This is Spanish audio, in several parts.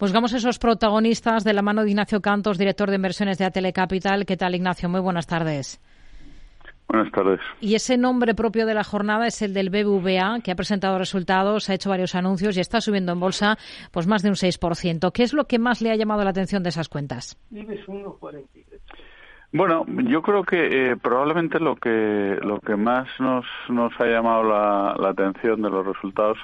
Buscamos esos protagonistas de la mano de Ignacio Cantos, director de inversiones de Atele Capital. ¿Qué tal, Ignacio? Muy buenas tardes. Buenas tardes. Y ese nombre propio de la jornada es el del BBVA, que ha presentado resultados, ha hecho varios anuncios y está subiendo en bolsa pues más de un 6%. ¿Qué es lo que más le ha llamado la atención de esas cuentas? Bueno, yo creo que eh, probablemente lo que lo que más nos nos ha llamado la, atención de los resultados,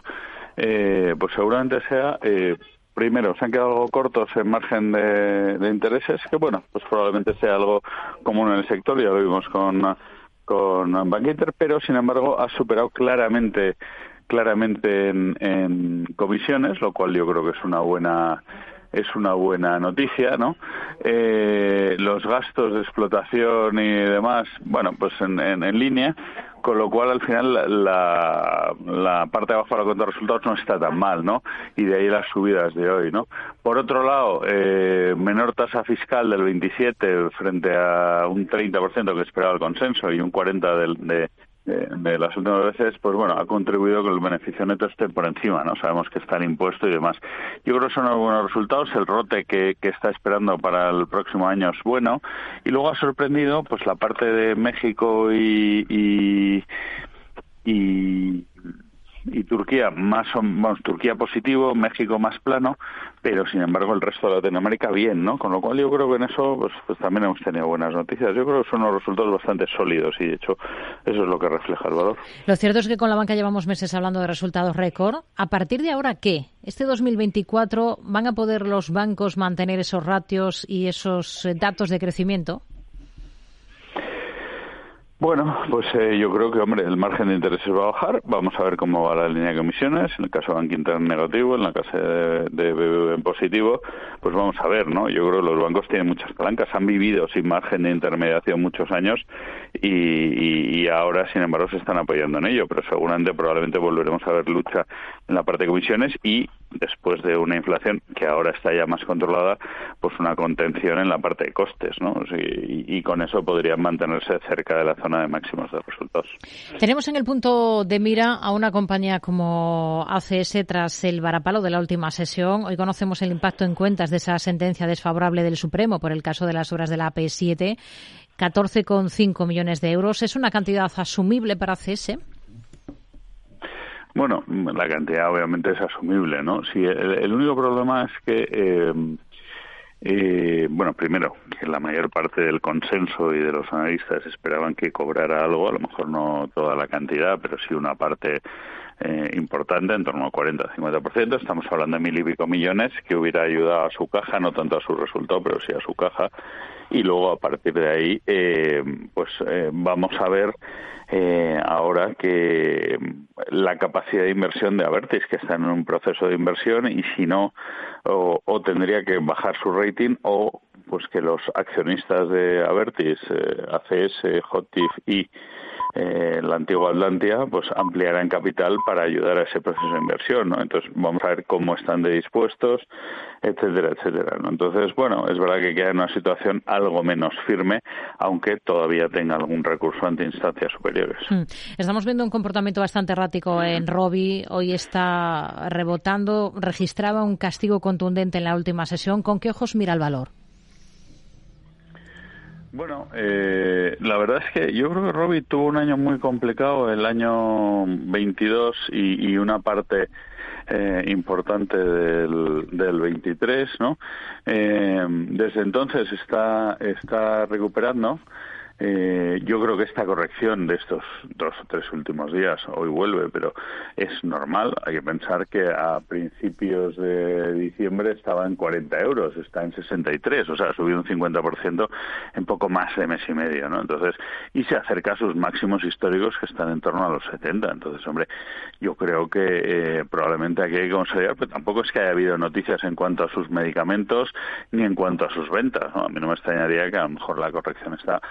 eh, pues seguramente sea eh, primero, se han quedado algo cortos en margen de, intereses, que bueno, pues probablemente sea algo común en el sector, ya lo vimos con, con Bank Inter, pero sin embargo ha superado claramente claramente en, en comisiones, lo cual yo creo que es una buena es una buena noticia, ¿no? Eh, los gastos de explotación y demás, bueno, pues en, en, línea, con lo cual al final la, la, parte de abajo de la cuenta de resultados no está tan mal, ¿no? Y de ahí las subidas de hoy, ¿no? Por otro lado, eh, menor tasa fiscal del 27 frente a un 30% que esperaba el consenso y un 40% del, de, de, las últimas veces, pues bueno, ha contribuido que el beneficio neto esté por encima, ¿no? Sabemos que está el impuesto y demás. Yo creo que son algunos resultados. El rote que, que está esperando para el próximo año es bueno. Y luego ha sorprendido, pues la parte de México y, y, y y Turquía más vamos, Turquía positivo, México más plano, pero sin embargo el resto de Latinoamérica bien, ¿no? Con lo cual yo creo que en eso pues, pues también hemos tenido buenas noticias. Yo creo que son unos resultados bastante sólidos y de hecho eso es lo que refleja el valor. Lo cierto es que con la banca llevamos meses hablando de resultados récord. ¿A partir de ahora qué? ¿Este 2024 van a poder los bancos mantener esos ratios y esos eh, datos de crecimiento? Bueno, pues eh, yo creo que, hombre, el margen de intereses va a bajar. Vamos a ver cómo va la línea de comisiones. En el caso de Bank Inter negativo, en la caso de, de en positivo, pues vamos a ver, ¿no? Yo creo que los bancos tienen muchas palancas, han vivido sin margen de intermediación muchos años y, y, ahora, sin embargo, se están apoyando en ello. Pero seguramente, probablemente volveremos a ver lucha en la parte de comisiones y después de una inflación que ahora está ya más controlada, pues una contención en la parte de costes, ¿no? Y, con eso podrían mantenerse cerca de la zona de máximos de resultados. Tenemos en el punto de mira a una compañía como ACS tras el varapalo de la última sesión. Hoy conocemos el impacto en cuentas de esa sentencia desfavorable del Supremo por el caso de las obras de la AP7. 14,5 millones de euros. ¿Es una cantidad asumible para ACS? Bueno, la cantidad obviamente es asumible, ¿no? Sí, el, único problema es que eh, eh, bueno, primero, que la mayor parte del consenso y de los analistas esperaban que cobrara algo, a lo mejor no toda la cantidad, pero sí una parte eh, importante, en torno al 40-50%. Estamos hablando de mil y pico millones que hubiera ayudado a su caja, no tanto a su resultado, pero sí a su caja. Y luego, a partir de ahí, eh, pues eh, vamos a ver eh, ahora que la capacidad de inversión de Avertis, que está en un proceso de inversión, y si no, o, tendría que bajar su rating, o pues que los accionistas de Avertis, eh, ACS, Hotif y eh, la antigua Atlantia pues ampliará en capital para ayudar a ese proceso de inversión, ¿no? Entonces vamos a ver cómo están de dispuestos, etcétera, etcétera, ¿no? Entonces, bueno, es verdad que queda en una situación algo menos firme, aunque todavía tenga algún recurso ante instancias superiores. Hmm. Estamos viendo un comportamiento bastante errático en Robi, hoy está rebotando, registraba un castigo contundente en la última sesión, ¿con qué ojos mira el valor? Bueno, eh, la verdad es que yo creo que Robbie tuvo un año muy complicado, el año 22 y, y una parte eh, importante del, del 23, ¿no? Eh, desde entonces está, está recuperando. Eh, yo creo que esta corrección de estos dos o tres últimos días, hoy vuelve, pero es normal. Hay que pensar que a principios de diciembre estaba en 40 euros, está en 63, o sea, ha subido un 50% en poco más de mes y medio, ¿no? Entonces, y se acerca a sus máximos históricos que están en torno a los 70. Entonces, hombre, yo creo que eh, probablemente aquí hay que considerar, pero tampoco es que haya habido noticias en cuanto a sus medicamentos ni en cuanto a sus ventas, ¿no? A mí no me extrañaría que a lo mejor la corrección está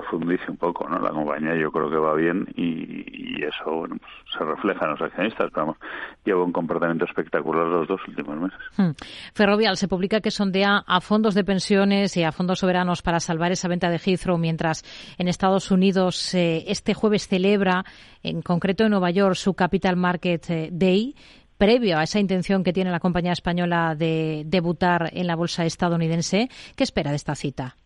profundice un poco, ¿no? La compañía yo creo que va bien y, eso, bueno, pues se refleja en los accionistas, pero vamos, lleva un comportamiento espectacular los dos últimos meses. Hmm. Ferrovial se publica que sondea a fondos de pensiones y a fondos soberanos para salvar esa venta de Heathrow, mientras en Estados Unidos eh, este jueves celebra, en concreto en Nueva York, su Capital Market eh, Day previo a esa intención que tiene la compañía española de debutar en la bolsa estadounidense. ¿Qué espera de esta cita?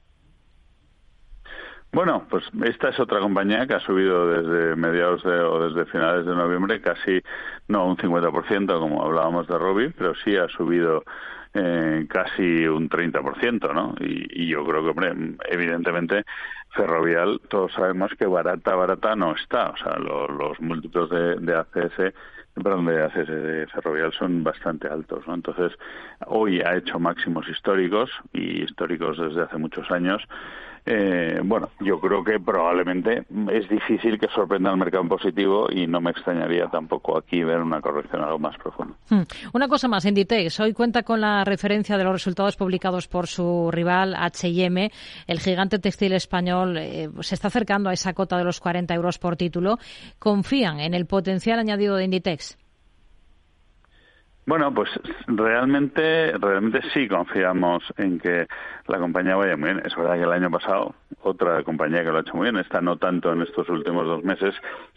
Bueno, pues esta es otra compañía que ha subido desde mediados de, o desde finales de noviembre casi, no un 50%, como hablábamos de Robbie, pero sí ha subido eh, casi un 30%, ¿no? Y, yo creo que, evidentemente, Ferrovial, todos sabemos que barata, barata no está. O sea, los múltiplos de, de ACS perdón, de ACS de Ferrovial son bastante altos, ¿no? Entonces, hoy ha hecho máximos históricos y históricos desde hace muchos años eh, bueno, yo creo que probablemente es difícil que sorprenda al mercado en positivo y no me extrañaría tampoco aquí ver una corrección algo más profunda. Hmm. Una cosa más, Inditex hoy cuenta con la referencia de los resultados publicados por su rival H&M. El gigante textil español eh, se está acercando a esa cota de los 40 euros por título. ¿Confían en el potencial añadido de Inditex? Bueno, pues realmente, realmente sí confiamos en que la compañía vaya muy bien. Es verdad que el año pasado otra compañía que lo ha hecho muy bien, está no tanto en estos últimos dos meses,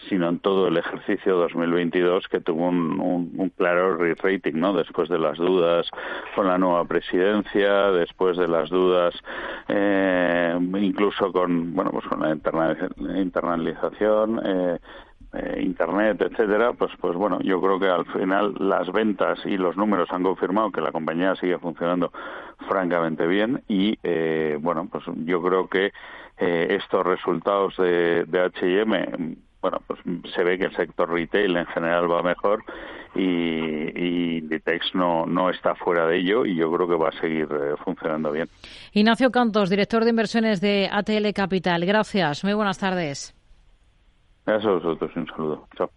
sino en todo el ejercicio 2022 que tuvo un, un, claro re-rating, ¿no? Después de las dudas con la nueva presidencia, después de las dudas eh, incluso con, bueno, pues con la internalización. Eh, eh, internet, etcétera, pues pues bueno, yo creo que al final las ventas y los números han confirmado que la compañía sigue funcionando francamente bien y eh, bueno, pues yo creo que eh, estos resultados de, de H&M bueno, pues se ve que el sector retail en general va mejor y, y no, no está fuera de ello y yo creo que va a seguir funcionando bien. Ignacio Cantos, director de inversiones de ATL Capital. Gracias. Muy buenas tardes. Gracias a vosotros un saludo. Chao.